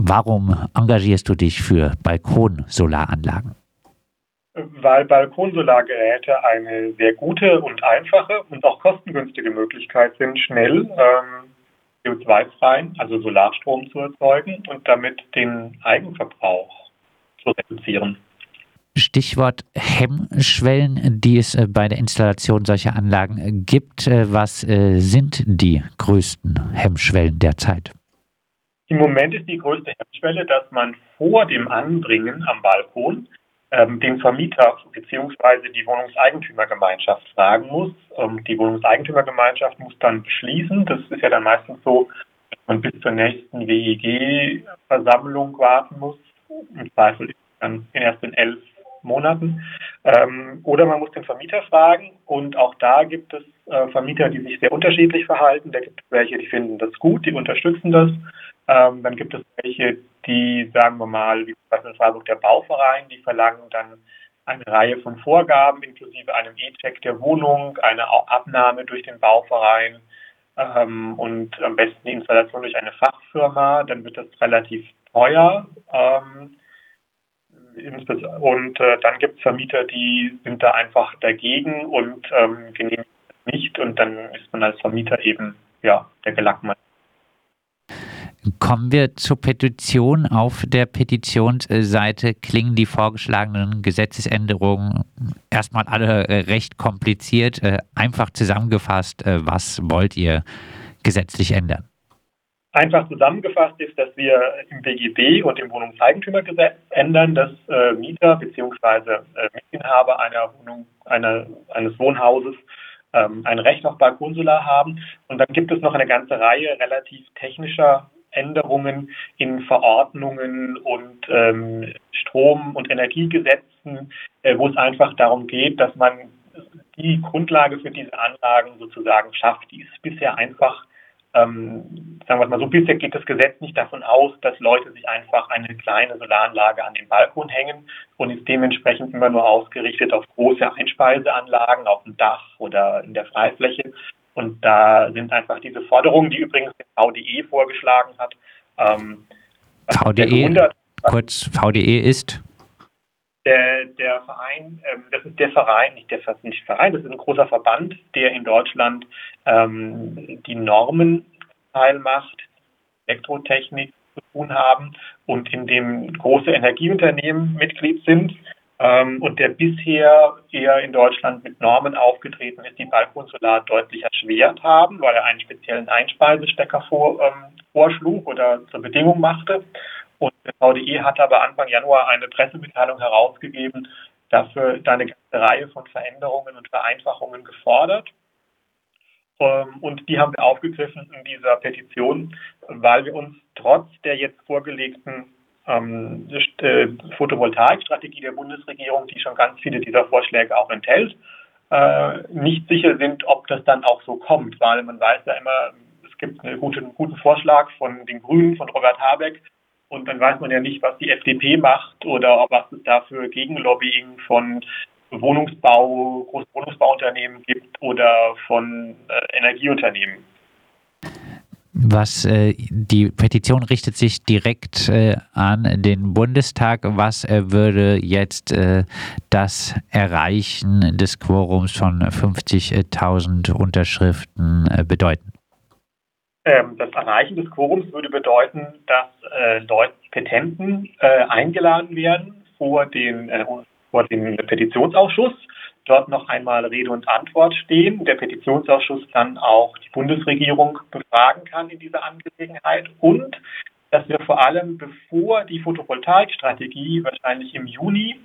Warum engagierst du dich für Balkonsolaranlagen? Weil Balkonsolargeräte eine sehr gute und einfache und auch kostengünstige Möglichkeit sind, schnell ähm, CO2-freien, also Solarstrom zu erzeugen und damit den Eigenverbrauch zu reduzieren. Stichwort Hemmschwellen, die es äh, bei der Installation solcher Anlagen gibt. Äh, was äh, sind die größten Hemmschwellen derzeit? Im Moment ist die größte Hemmschwelle, dass man vor dem Anbringen am Balkon ähm, den Vermieter bzw. die Wohnungseigentümergemeinschaft fragen muss. Ähm, die Wohnungseigentümergemeinschaft muss dann beschließen. Das ist ja dann meistens so, dass man bis zur nächsten WEG-Versammlung warten muss. Im Zweifel dann erst in elf Monaten. Ähm, oder man muss den Vermieter fragen und auch da gibt es äh, Vermieter, die sich sehr unterschiedlich verhalten. Da gibt es welche, die finden das gut, die unterstützen das. Ähm, dann gibt es welche, die, sagen wir mal, wie zum Beispiel in Freiburg der Bauverein, die verlangen dann eine Reihe von Vorgaben, inklusive einem E-Check der Wohnung, eine Abnahme durch den Bauverein ähm, und am besten die Installation durch eine Fachfirma. Dann wird das relativ teuer. Ähm, und äh, dann gibt es Vermieter, die sind da einfach dagegen und ähm, genehmigen nicht. Und dann ist man als Vermieter eben ja der Gelackmann. Kommen wir zur Petition. Auf der Petitionsseite klingen die vorgeschlagenen Gesetzesänderungen erstmal alle äh, recht kompliziert. Äh, einfach zusammengefasst, äh, was wollt ihr gesetzlich ändern? Einfach zusammengefasst ist, dass wir im BGB und im Wohnungseigentümergesetz ändern, dass äh, Mieter bzw. Äh, Mitinhaber einer Wohnung, einer, eines Wohnhauses ähm, ein Recht auf Balkonsolar haben. Und dann gibt es noch eine ganze Reihe relativ technischer Änderungen in Verordnungen und ähm, Strom- und Energiegesetzen, äh, wo es einfach darum geht, dass man die Grundlage für diese Anlagen sozusagen schafft. Die ist bisher einfach ähm, sagen wir mal so, bisher geht das Gesetz nicht davon aus, dass Leute sich einfach eine kleine Solaranlage an den Balkon hängen und ist dementsprechend immer nur ausgerichtet auf große Einspeiseanlagen auf dem Dach oder in der Freifläche. Und da sind einfach diese Forderungen, die übrigens der VDE vorgeschlagen hat. Ähm, VDE, kurz, VDE ist? Der, der Verein, ähm, das ist der Verein, nicht der nicht Verein, das ist ein großer Verband, der in Deutschland ähm, die Normen teilmacht, Elektrotechnik zu tun haben und in dem große Energieunternehmen Mitglied sind ähm, und der bisher eher in Deutschland mit Normen aufgetreten ist, die Balkonsolar deutlich erschwert haben, weil er einen speziellen Einspeisestecker vor, ähm, vorschlug oder zur Bedingung machte. Und der VDE hat aber Anfang Januar eine Pressemitteilung herausgegeben, dafür da eine ganze Reihe von Veränderungen und Vereinfachungen gefordert. Ähm, und die haben wir aufgegriffen in dieser Petition, weil wir uns trotz der jetzt vorgelegten ähm, äh, Photovoltaikstrategie der Bundesregierung, die schon ganz viele dieser Vorschläge auch enthält, äh, nicht sicher sind, ob das dann auch so kommt, weil man weiß ja immer, es gibt einen guten, guten Vorschlag von den Grünen, von Robert Habeck, und dann weiß man ja nicht, was die FDP macht oder was es da für Gegenlobbying von Wohnungsbau, Großwohnungsbauunternehmen gibt oder von äh, Energieunternehmen. Was äh, die Petition richtet sich direkt äh, an den Bundestag. Was äh, würde jetzt äh, das Erreichen des Quorums von 50.000 Unterschriften äh, bedeuten? Ähm, das Erreichen des Quorums würde bedeuten, dass äh, Leute, Petenten eingeladen werden vor den, vor den Petitionsausschuss, dort noch einmal Rede und Antwort stehen, der Petitionsausschuss dann auch die Bundesregierung befragen kann in dieser Angelegenheit und dass wir vor allem, bevor die Photovoltaikstrategie wahrscheinlich im Juni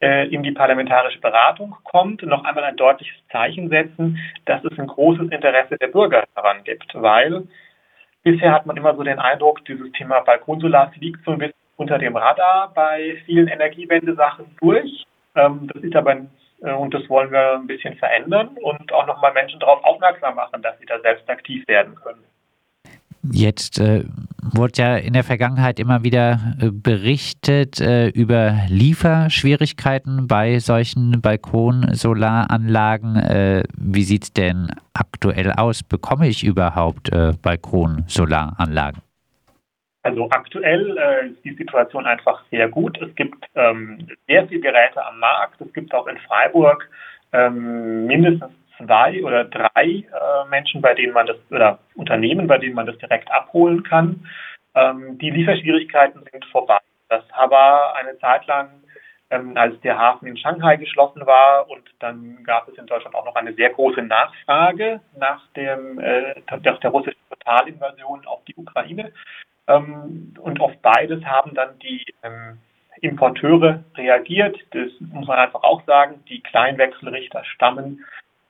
äh, in die parlamentarische Beratung kommt, noch einmal ein deutliches Zeichen setzen, dass es ein großes Interesse der Bürger daran gibt, weil bisher hat man immer so den Eindruck, dieses Thema Balkonsolar fliegt so ein bisschen unter dem Radar bei vielen Energiewende-Sachen durch. Ähm, das ist aber und das wollen wir ein bisschen verändern und auch nochmal Menschen darauf aufmerksam machen, dass sie da selbst aktiv werden können. Jetzt äh, wurde ja in der Vergangenheit immer wieder äh, berichtet äh, über Lieferschwierigkeiten bei solchen Balkonsolaranlagen. Äh, wie sieht es denn aktuell aus? Bekomme ich überhaupt äh, Balkonsolaranlagen? Also aktuell äh, ist die Situation einfach sehr gut. Es gibt ähm, sehr viele Geräte am Markt. Es gibt auch in Freiburg ähm, mindestens zwei oder drei äh, Menschen, bei denen man das oder Unternehmen, bei denen man das direkt abholen kann. Ähm, die Lieferschwierigkeiten sind vorbei. Das war eine Zeit lang, ähm, als der Hafen in Shanghai geschlossen war und dann gab es in Deutschland auch noch eine sehr große Nachfrage nach dem äh, nach der russischen Totalinvasion auf die Ukraine. Ähm, und auf beides haben dann die ähm, Importeure reagiert. Das muss man einfach auch sagen. Die Kleinwechselrichter stammen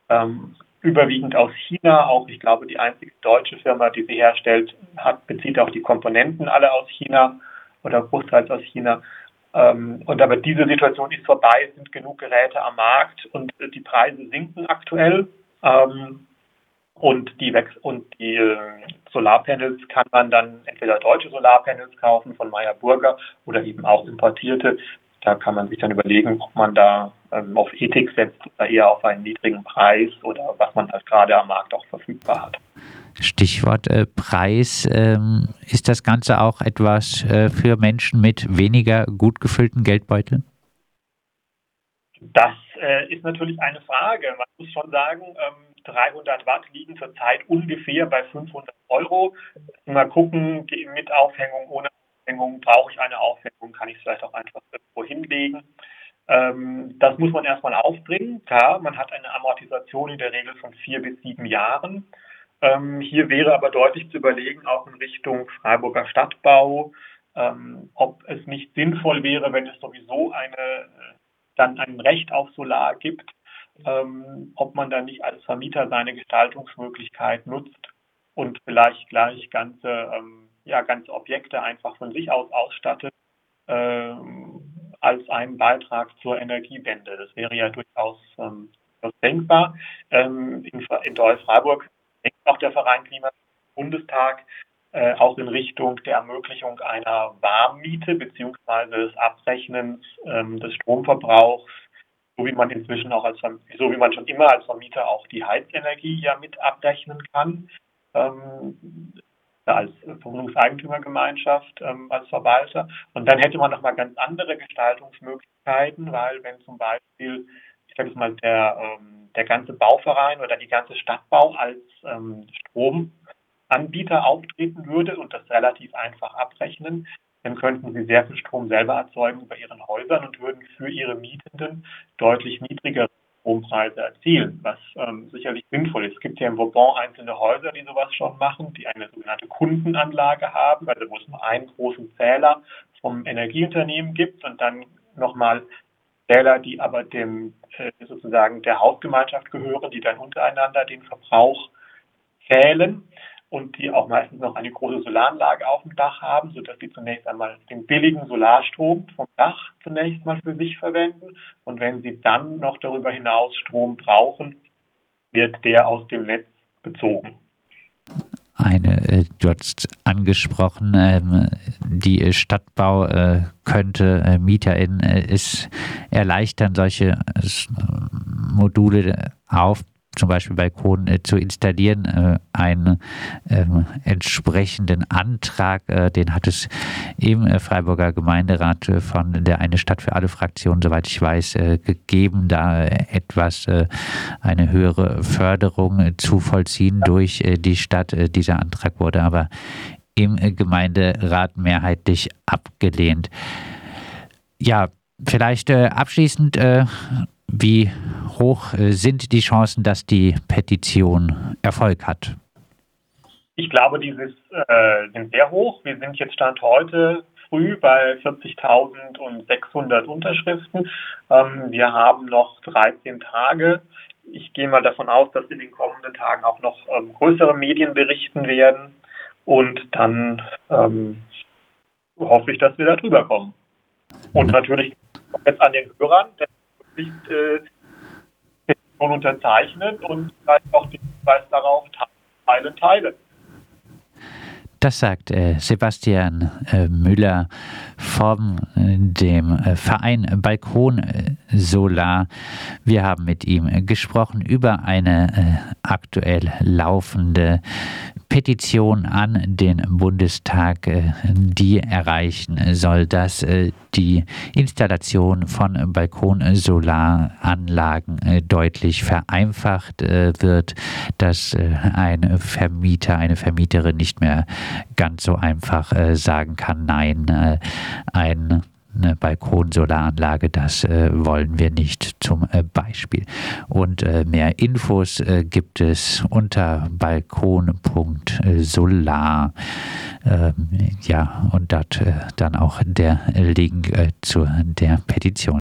ähm, überwiegend aus China. Auch ich glaube, die einzige deutsche Firma, die sie herstellt, hat, bezieht auch die Komponenten alle aus China oder großteils aus China. Und aber diese Situation ist vorbei, es sind genug Geräte am Markt und äh, die Preise sinken aktuell. Und die, Wex und die äh, Solarpanels kann man dann entweder deutsche Solarpanels kaufen von Meyer Burger oder eben auch importierte. Da kann man sich dann überlegen, ob man da ähm, auf Ethik setzt oder eher auf einen niedrigen Preis oder was man halt gerade am Markt auch verfügbar hat. Stichwort äh, Preis. Ähm, ist das Ganze auch etwas äh, für Menschen mit weniger gut gefüllten Geldbeuteln? Das äh, ist natürlich eine Frage. Man muss schon sagen, ähm, 300 Watt liegen zurzeit ungefähr bei 500 Euro. Mal gucken, mit Aufhängung, ohne Aufhängung, brauche ich eine Aufhängung, kann ich es vielleicht auch einfach irgendwo hinlegen. Ähm, das muss man erstmal aufbringen. Klar, man hat eine Amortisation in der Regel von vier bis sieben Jahren. Ähm, hier wäre aber deutlich zu überlegen, auch in Richtung Freiburger Stadtbau, ähm, ob es nicht sinnvoll wäre, wenn es sowieso eine, dann ein Recht auf Solar gibt, ähm, ob man da nicht als Vermieter seine Gestaltungsmöglichkeit nutzt und vielleicht gleich ganze, ähm, ja, ganze Objekte einfach von sich aus ausstattet ähm, als einen Beitrag zur Energiewende. Das wäre ja durchaus ähm, denkbar. Ähm, in, in Freiburg denkt auch der Verein Klima Bundestag äh, auch in Richtung der Ermöglichung einer Warmmiete beziehungsweise des Abrechnens ähm, des Stromverbrauchs so wie man inzwischen auch als, so wie man schon immer als Vermieter auch die Heizenergie ja mit abrechnen kann, ähm, als Wohnungseigentümergemeinschaft, ähm, als Verwalter. Und dann hätte man nochmal ganz andere Gestaltungsmöglichkeiten, weil wenn zum Beispiel, ich sage jetzt mal, der, ähm, der ganze Bauverein oder die ganze Stadtbau als ähm, Stromanbieter auftreten würde und das relativ einfach abrechnen, dann könnten sie sehr viel Strom selber erzeugen bei ihren Häusern und würden für ihre Mietenden deutlich niedrigere Strompreise erzielen, was ähm, sicherlich sinnvoll ist. Es gibt ja im Vauban einzelne Häuser, die sowas schon machen, die eine sogenannte Kundenanlage haben, also wo es nur einen großen Zähler vom Energieunternehmen gibt und dann nochmal Zähler, die aber dem äh, sozusagen der Hausgemeinschaft gehören, die dann untereinander den Verbrauch zählen und die auch meistens noch eine große Solaranlage auf dem Dach haben, sodass sie zunächst einmal den billigen Solarstrom vom Dach zunächst mal für sich verwenden. Und wenn sie dann noch darüber hinaus Strom brauchen, wird der aus dem Netz bezogen. Eine, äh, du hast angesprochen, ähm, die Stadtbau äh, könnte äh, MieterInnen es erleichtern, solche Module auf zum Beispiel Balkon äh, zu installieren, äh, einen äh, entsprechenden Antrag, äh, den hat es im äh, Freiburger Gemeinderat äh, von der Eine Stadt für alle Fraktion, soweit ich weiß, gegeben, da etwas eine höhere Förderung zu vollziehen durch die Stadt. dieser Antrag wurde aber im Gemeinderat mehrheitlich abgelehnt. Ja, vielleicht abschließend wie hoch äh, sind die Chancen, dass die Petition Erfolg hat? Ich glaube, die äh, sind sehr hoch. Wir sind jetzt Stand heute früh bei 40.600 Unterschriften. Ähm, wir haben noch 13 Tage. Ich gehe mal davon aus, dass in den kommenden Tagen auch noch ähm, größere Medien berichten werden. Und dann ähm, hoffe ich, dass wir da drüber kommen. Und natürlich jetzt an den Hörern, nicht äh, Petition unterzeichnen und vielleicht auch den Hinweis darauf teilen, teilen. Das sagt äh, Sebastian äh, Müller vom äh, dem äh, Verein Balkon Solar. Wir haben mit ihm gesprochen über eine aktuell laufende Petition an den Bundestag, die erreichen soll, dass die Installation von Balkonsolaranlagen deutlich vereinfacht wird, dass ein Vermieter, eine Vermieterin nicht mehr ganz so einfach sagen kann, nein, ein eine Balkonsolaranlage, das äh, wollen wir nicht zum äh, Beispiel. Und äh, mehr Infos äh, gibt es unter balkon.solar. Ähm, ja, und dort äh, dann auch der Link äh, zu der Petition.